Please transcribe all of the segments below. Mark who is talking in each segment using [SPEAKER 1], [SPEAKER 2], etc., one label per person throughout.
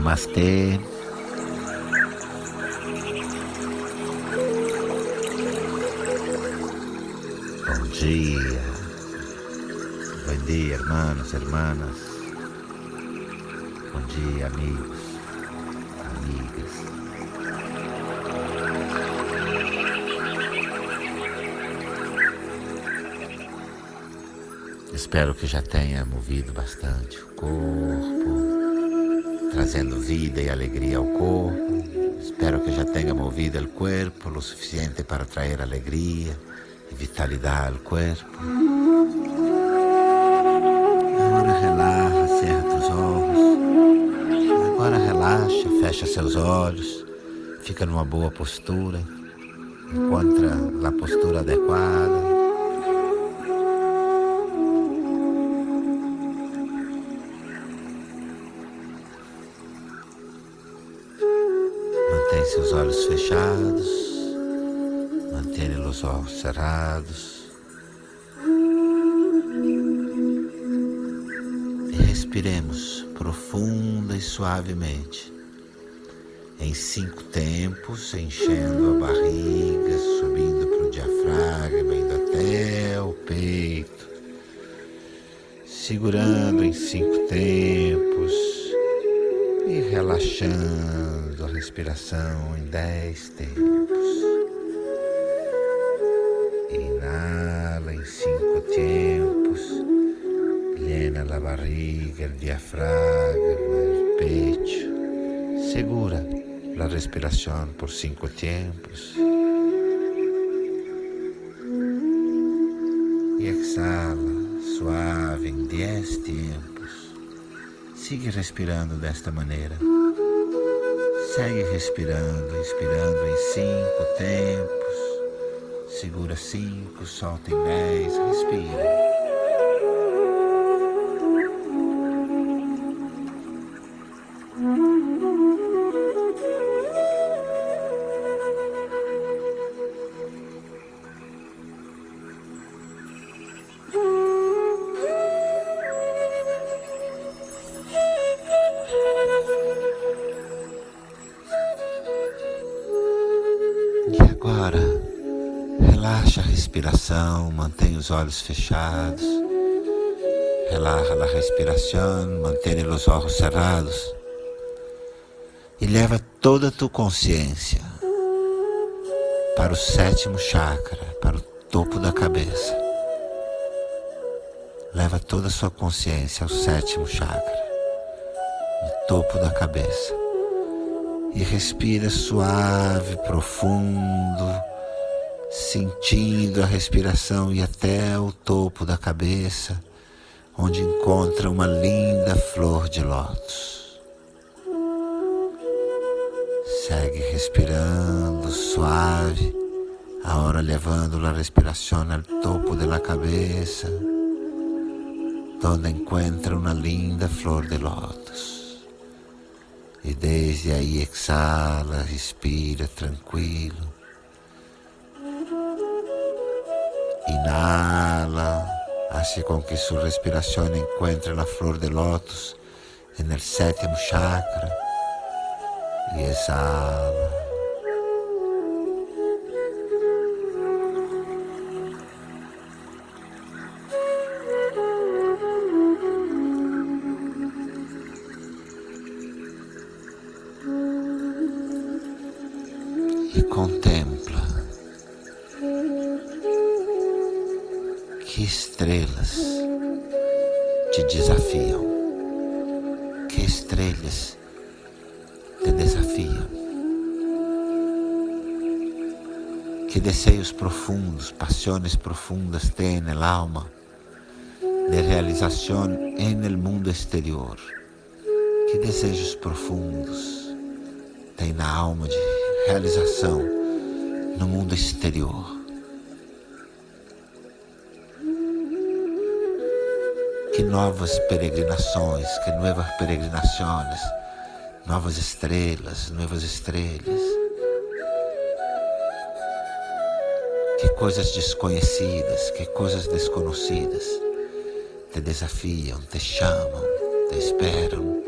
[SPEAKER 1] Namastê. Bom dia. Bom dia, irmãos, irmãs. Bom dia, amigos, amigas. Espero que já tenha movido bastante o corpo, trazendo vida e alegria ao corpo. Espero que já tenha movido o corpo o suficiente para trazer alegria e vitalidade ao corpo. Agora relaxa, cerra os olhos. Agora relaxa, fecha seus olhos, fica numa boa postura, encontra a postura adequada. Olhos cerrados. E respiremos profunda e suavemente. Em cinco tempos, enchendo a barriga, subindo para o diafragma, indo até o peito. Segurando em cinco tempos e relaxando a respiração em dez tempos. Em cinco tempos, llena a barriga, o diafragma, o peito. Segura a respiração por cinco tempos. E exala suave em dez tempos. Sigue respirando desta maneira. Segue respirando, inspirando em cinco tempos. Segura cinco, solta em dez, respira. E agora, relaxa a respiração, mantém os olhos fechados. Relaxa a respiração, mantém os olhos cerrados. E leva toda a tua consciência para o sétimo chakra, para o topo da cabeça. Leva toda a sua consciência ao sétimo chakra, no topo da cabeça e respira suave, profundo, sentindo a respiração e até o topo da cabeça, onde encontra uma linda flor de lótus. Segue respirando suave, agora levando a respiração ao topo da cabeça, onde encontra uma linda flor de lótus. E desde aí exala, respira tranquilo. Inhala, hace com que sua respiração encontre na flor de lótus en el sétimo chakra. E exala. Te desafiam, que desejos profundos, pasiones profundas tem el alma de realização en el mundo exterior, que desejos profundos tem na alma de realização no mundo exterior. Que novas peregrinações, que novas peregrinações, novas estrelas, novas estrelas. Que coisas desconhecidas, que coisas desconhecidas te desafiam, te chamam, te esperam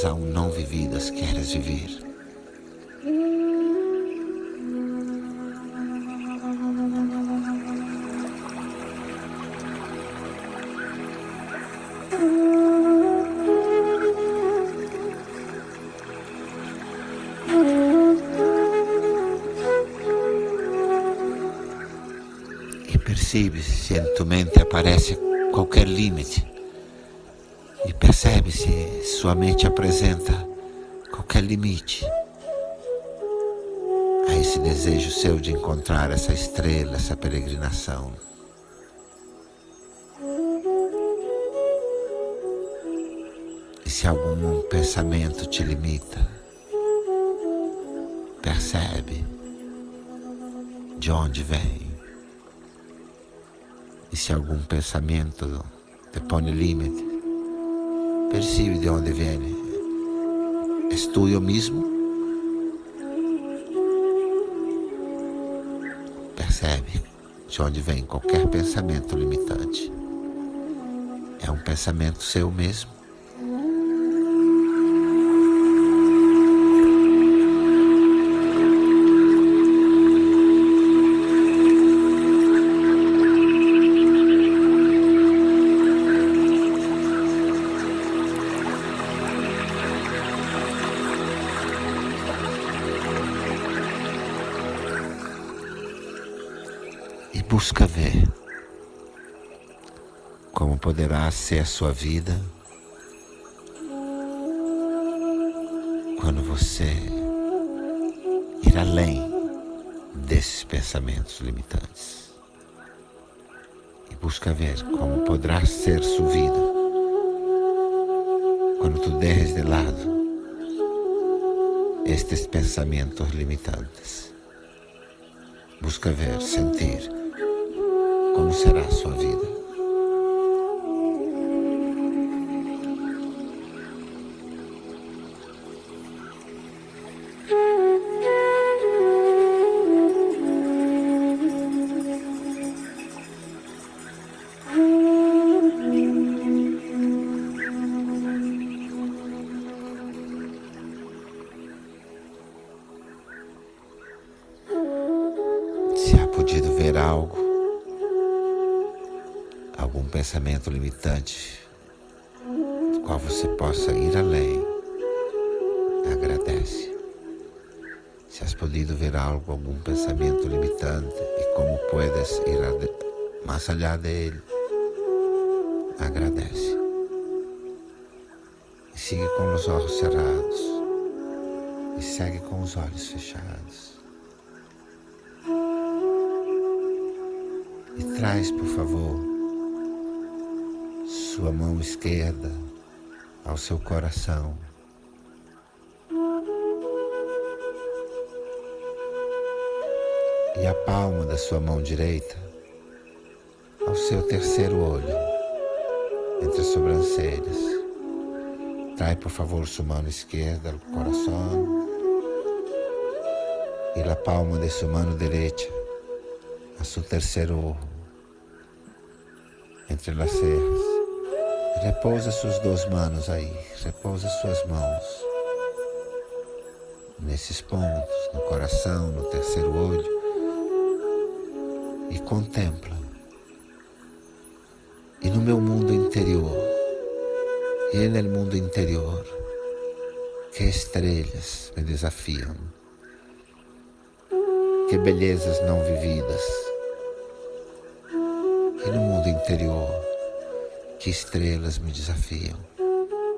[SPEAKER 1] belezas aún não vividas queres viver? E percebe se em tua mente aparece qualquer limite e percebe se sua mente apresenta qualquer limite a esse desejo seu de encontrar essa estrela, essa peregrinação. E se algum pensamento te limita, percebe de onde vem. E se algum pensamento te põe limite, percebe de onde vem. És tu eu mesmo? Percebe de onde vem qualquer pensamento limitante. É um pensamento seu mesmo? Busca ver como poderá ser a sua vida quando você ir além desses pensamentos limitantes. E busca ver como poderá ser sua vida quando tu deres de lado estes pensamentos limitantes. Busca ver, sentir como será a sua vida. Pensamento limitante, do qual você possa ir além, agradece. Se has podido ver algo, algum pensamento limitante e como puedes ir mais allá dele, agradece. E siga com os olhos cerrados e segue com os olhos fechados. E traz, por favor, sua mão esquerda ao seu coração. E a palma da sua mão direita ao seu terceiro olho, entre as sobrancelhas. Trai, por favor, sua mão esquerda ao coração e a palma de sua mão direita a seu terceiro ojo, entre as cejas. Repousa suas duas manos aí, repousa suas mãos. Nesses pontos, no coração, no terceiro olho. E contempla. E no meu mundo interior, e no mundo interior, que estrelas me desafiam, que belezas não vividas. E no mundo interior, que estrelas me desafiam,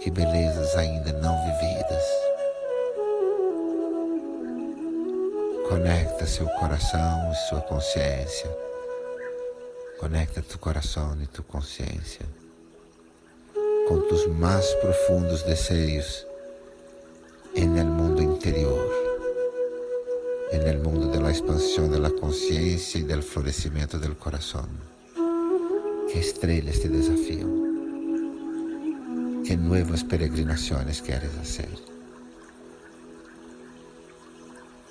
[SPEAKER 1] que belezas ainda não vividas. Conecta seu coração e sua consciência. Conecta tu coração e tu consciência com tus mais profundos desejos en el mundo interior, en el mundo expansión de la conciencia y del florecimiento del corazón. Que estrellas te desafían, que nuevas peregrinaciones quieres hacer.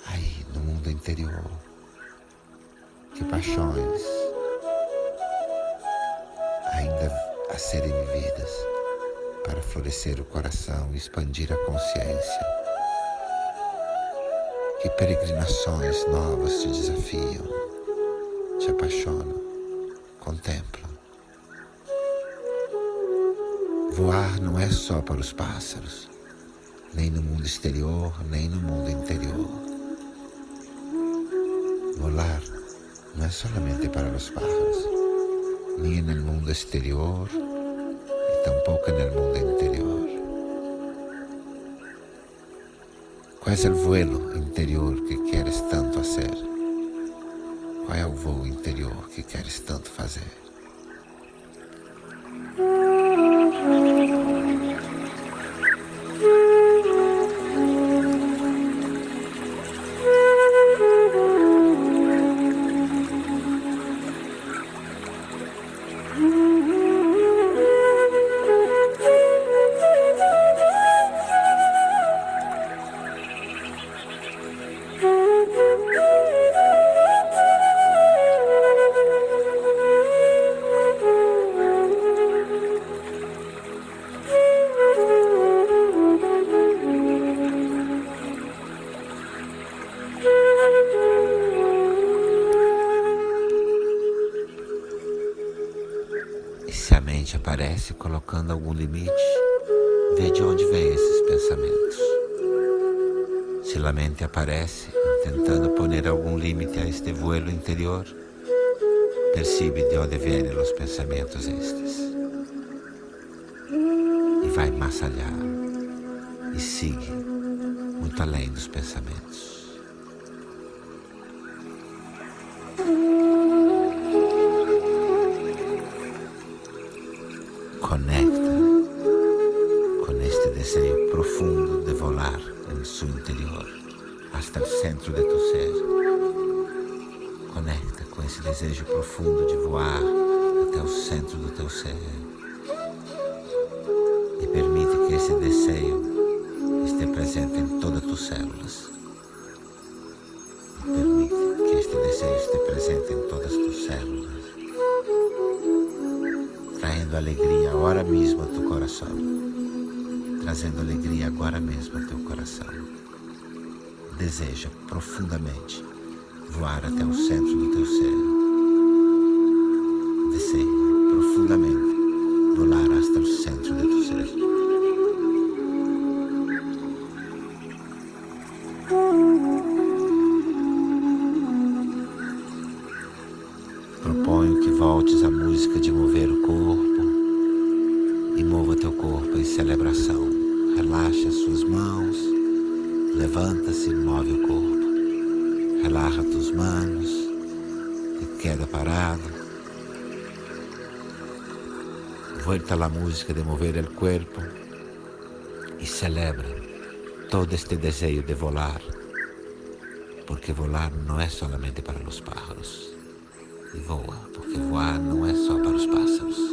[SPEAKER 1] Aí no mundo interior, que paixões ainda a serem vividas para florescer o coração e expandir a consciência. Que peregrinações novas te desafiam, te apaixonam, contemplam. Voar não é só para os pássaros, nem no mundo exterior, nem no mundo interior. Volar não é solamente para os pájaros, nem no mundo exterior e tampouco no mundo interior. Qual é o vuelo interior que queres tanto fazer? Qual é o voo interior que queres tanto fazer? Mente aparece colocando algum limite, vê de onde vêm esses pensamentos. Se a mente aparece tentando poner algum limite a este vuelo interior, percebe de onde vêm os pensamentos estes. E vai mais allá e sigue muito além dos pensamentos. Esse desejo profundo de voar até o centro do teu ser. E permite que esse desejo esteja presente em todas as tuas células. E permite que este desejo esteja presente em todas as tuas células trazendo alegria agora mesmo ao teu coração. Trazendo alegria agora mesmo ao teu coração. Deseja profundamente voar até o centro do teu ser. Parado. Vuelta a música de mover o corpo e celebra todo este desejo de volar, porque volar não é solamente para os pájaros. E voa, porque voar não é só para os pássaros.